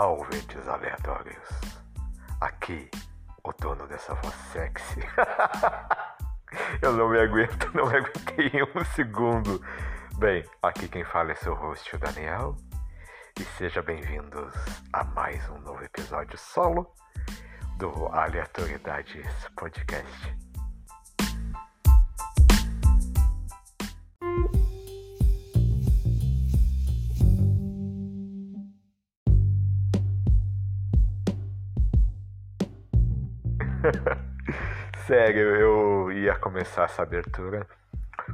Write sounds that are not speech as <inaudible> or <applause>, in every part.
Olá, ouvintes aleatórios. Aqui, o dono dessa voz sexy. <laughs> Eu não me aguento, não me aguentei um segundo. Bem, aqui quem fala é seu host, o Daniel. E sejam bem-vindos a mais um novo episódio solo do Aleatoriedades Podcast. <laughs> Sério, eu ia começar essa abertura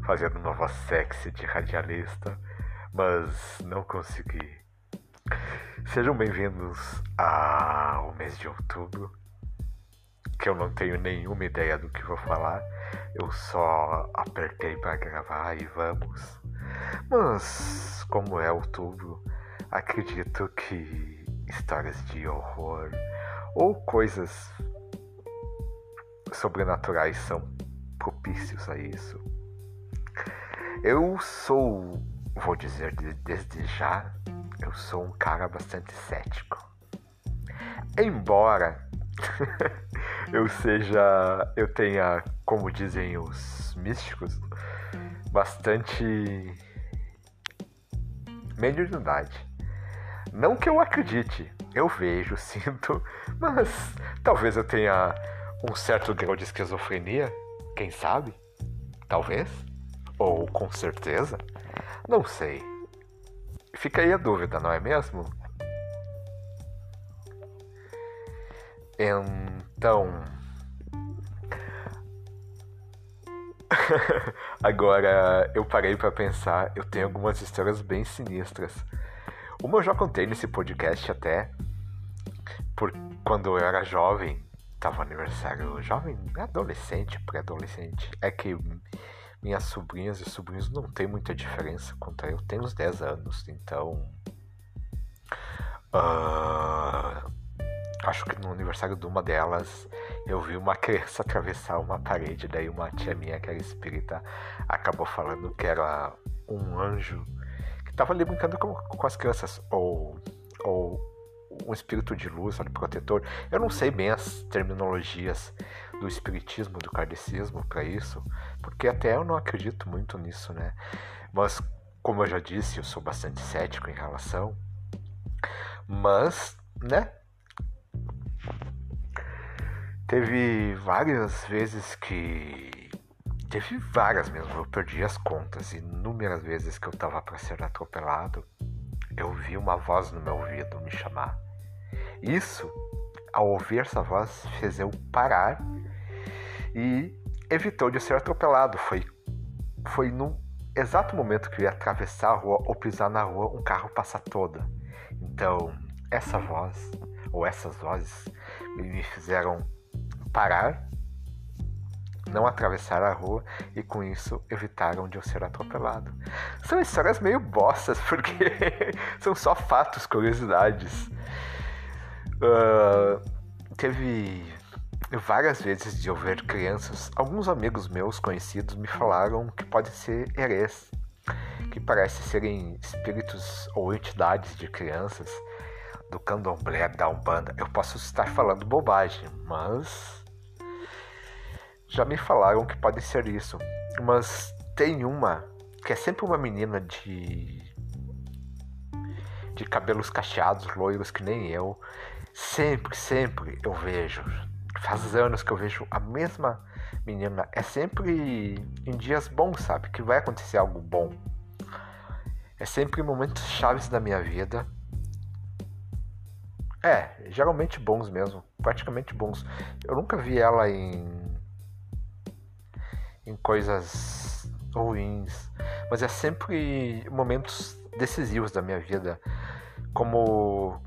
fazendo uma voz sexy de radialista, mas não consegui. Sejam bem-vindos ao mês de outubro, que eu não tenho nenhuma ideia do que vou falar, eu só apertei para gravar e vamos. Mas, como é outubro, acredito que histórias de horror ou coisas sobrenaturais são propícios a isso. Eu sou, vou dizer desde já, eu sou um cara bastante cético. Embora <laughs> eu seja, eu tenha, como dizem os místicos, bastante mediunidade. Não que eu acredite, eu vejo, <laughs> sinto, mas talvez eu tenha um certo grau de esquizofrenia, quem sabe? Talvez? Ou com certeza? Não sei. Fica aí a dúvida, não é mesmo? Então. <laughs> Agora eu parei para pensar, eu tenho algumas histórias bem sinistras. Uma eu já contei nesse podcast até, por quando eu era jovem, tava aniversário jovem, adolescente, pré-adolescente. É que minhas sobrinhas e sobrinhos não tem muita diferença quanto eu. Tenho uns 10 anos, então. Uh, acho que no aniversário de uma delas eu vi uma criança atravessar uma parede. Daí uma tia minha, que era espírita, acabou falando que era um anjo que tava ali brincando com, com as crianças. Ou. Ou um espírito de luz, sabe, protetor. Eu não sei bem as terminologias do espiritismo, do kardecismo para isso, porque até eu não acredito muito nisso, né? Mas como eu já disse, eu sou bastante cético em relação. Mas, né? Teve várias vezes que teve várias mesmo, eu perdi as contas, inúmeras vezes que eu tava para ser atropelado, eu vi uma voz no meu ouvido me chamar. Isso, ao ouvir essa voz, fez eu parar e evitou de ser atropelado. Foi, foi no exato momento que eu ia atravessar a rua ou pisar na rua, um carro passa toda. Então, essa voz, ou essas vozes, me fizeram parar, não atravessar a rua e com isso evitaram de eu ser atropelado. São histórias meio bostas, porque <laughs> são só fatos, curiosidades. Uh, teve várias vezes de eu ver crianças, alguns amigos meus conhecidos me falaram que pode ser herês, que parece serem espíritos ou entidades de crianças do candomblé da Umbanda. Eu posso estar falando bobagem, mas já me falaram que pode ser isso. Mas tem uma que é sempre uma menina de de cabelos cacheados, loiros que nem eu, Sempre, sempre eu vejo. Faz anos que eu vejo a mesma menina. É sempre em dias bons, sabe? Que vai acontecer algo bom. É sempre em momentos chaves da minha vida. É, geralmente bons mesmo. Praticamente bons. Eu nunca vi ela em. em coisas ruins. Mas é sempre momentos decisivos da minha vida. Como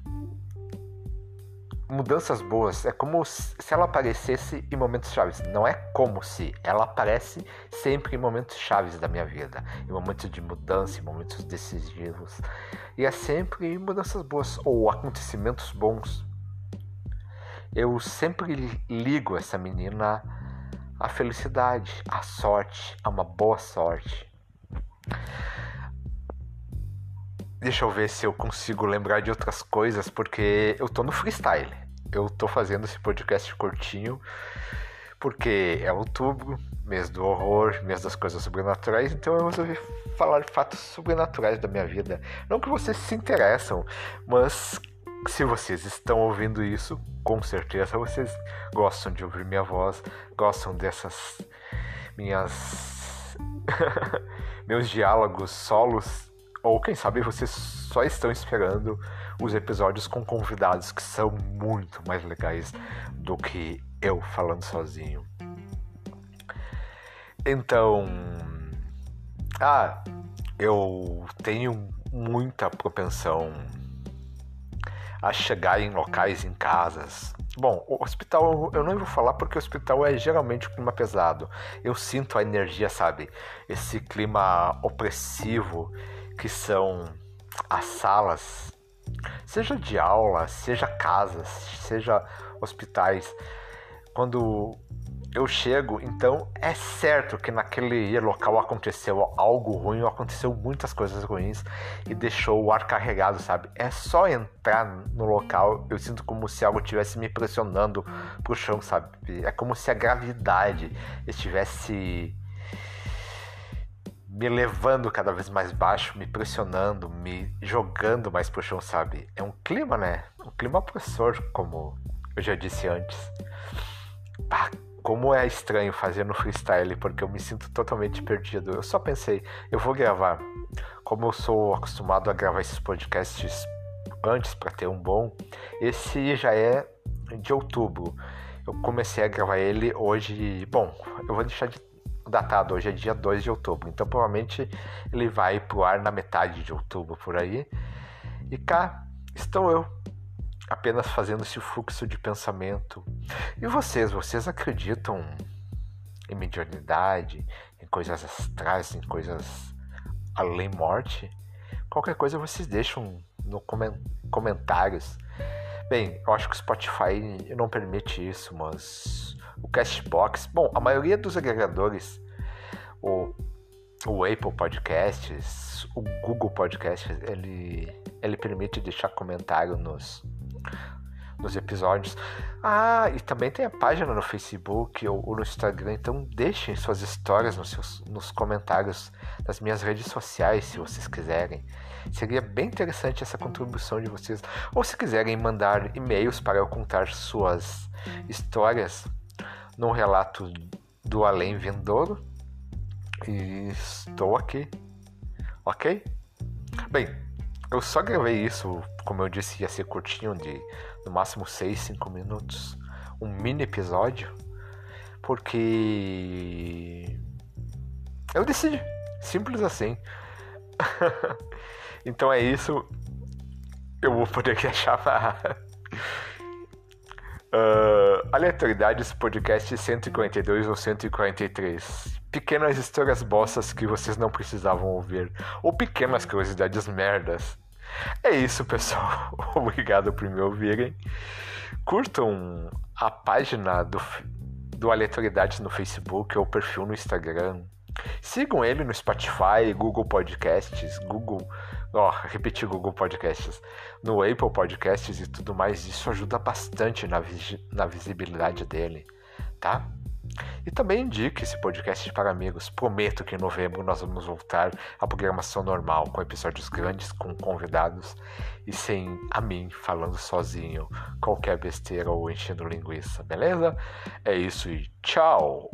mudanças boas. É como se ela aparecesse em momentos chaves. Não é como se. Ela aparece sempre em momentos chaves da minha vida. Em momentos de mudança, em momentos decisivos. E é sempre mudanças boas ou acontecimentos bons. Eu sempre ligo essa menina à felicidade, à sorte, a uma boa sorte. Deixa eu ver se eu consigo lembrar de outras coisas, porque eu tô no freestyle. Eu tô fazendo esse podcast curtinho, porque é outubro, mês do horror, mês das coisas sobrenaturais, então eu resolvi falar fatos sobrenaturais da minha vida. Não que vocês se interessam, mas se vocês estão ouvindo isso, com certeza vocês gostam de ouvir minha voz, gostam dessas minhas <laughs> meus diálogos solos, ou quem sabe vocês só estão esperando os episódios com convidados que são muito mais legais do que eu falando sozinho. Então, ah, eu tenho muita propensão a chegar em locais, em casas. Bom, o hospital eu não vou falar porque o hospital é geralmente um clima pesado. Eu sinto a energia, sabe? Esse clima opressivo que são as salas, seja de aula, seja casas, seja hospitais. Quando eu chego, então é certo que naquele local aconteceu algo ruim, aconteceu muitas coisas ruins e deixou o ar carregado, sabe? É só entrar no local, eu sinto como se algo estivesse me pressionando pro chão, sabe? É como se a gravidade estivesse me levando cada vez mais baixo, me pressionando, me jogando mais pro chão, sabe? É um clima, né? Um clima opressor, como eu já disse antes. Pá, como é estranho fazer no freestyle, porque eu me sinto totalmente perdido. Eu só pensei, eu vou gravar. Como eu sou acostumado a gravar esses podcasts antes para ter um bom, esse já é de outubro. Eu comecei a gravar ele hoje. Bom, eu vou deixar de datado, hoje é dia 2 de outubro, então provavelmente ele vai pro ar na metade de outubro por aí. E cá estou eu, apenas fazendo esse fluxo de pensamento. E vocês, vocês acreditam em mediunidade, em coisas astrais, em coisas além morte? Qualquer coisa vocês deixam no comentários. Bem, eu acho que o Spotify não permite isso, mas o Castbox, bom, a maioria dos agregadores, o, o Apple Podcasts, o Google Podcasts, ele, ele permite deixar comentário nos, nos episódios. Ah, e também tem a página no Facebook ou, ou no Instagram, então deixem suas histórias nos, seus, nos comentários das minhas redes sociais, se vocês quiserem. Seria bem interessante essa contribuição de vocês. Ou se quiserem mandar e-mails para eu contar suas histórias num relato do além vindouro. E estou aqui. Ok? Bem, eu só gravei isso, como eu disse, ia ser curtinho, de no máximo 6, 5 minutos. Um mini episódio. Porque. Eu decidi. Simples assim. <laughs> então é isso. Eu vou poder <laughs> chamar. Uh, aleatoriedades podcast 142 ou 143. Pequenas histórias bossas que vocês não precisavam ouvir. Ou pequenas curiosidades merdas. É isso, pessoal. <laughs> Obrigado por me ouvirem. Curtam a página do, do Aleatoriedades no Facebook ou o perfil no Instagram. Sigam ele no Spotify, Google Podcasts, Google ó, oh, Google Podcasts, no Apple Podcasts e tudo mais, isso ajuda bastante na, na visibilidade dele, tá? E também indique esse podcast para amigos. Prometo que em novembro nós vamos voltar à programação normal, com episódios grandes, com convidados e sem a mim falando sozinho, qualquer besteira ou enchendo linguiça, beleza? É isso e tchau!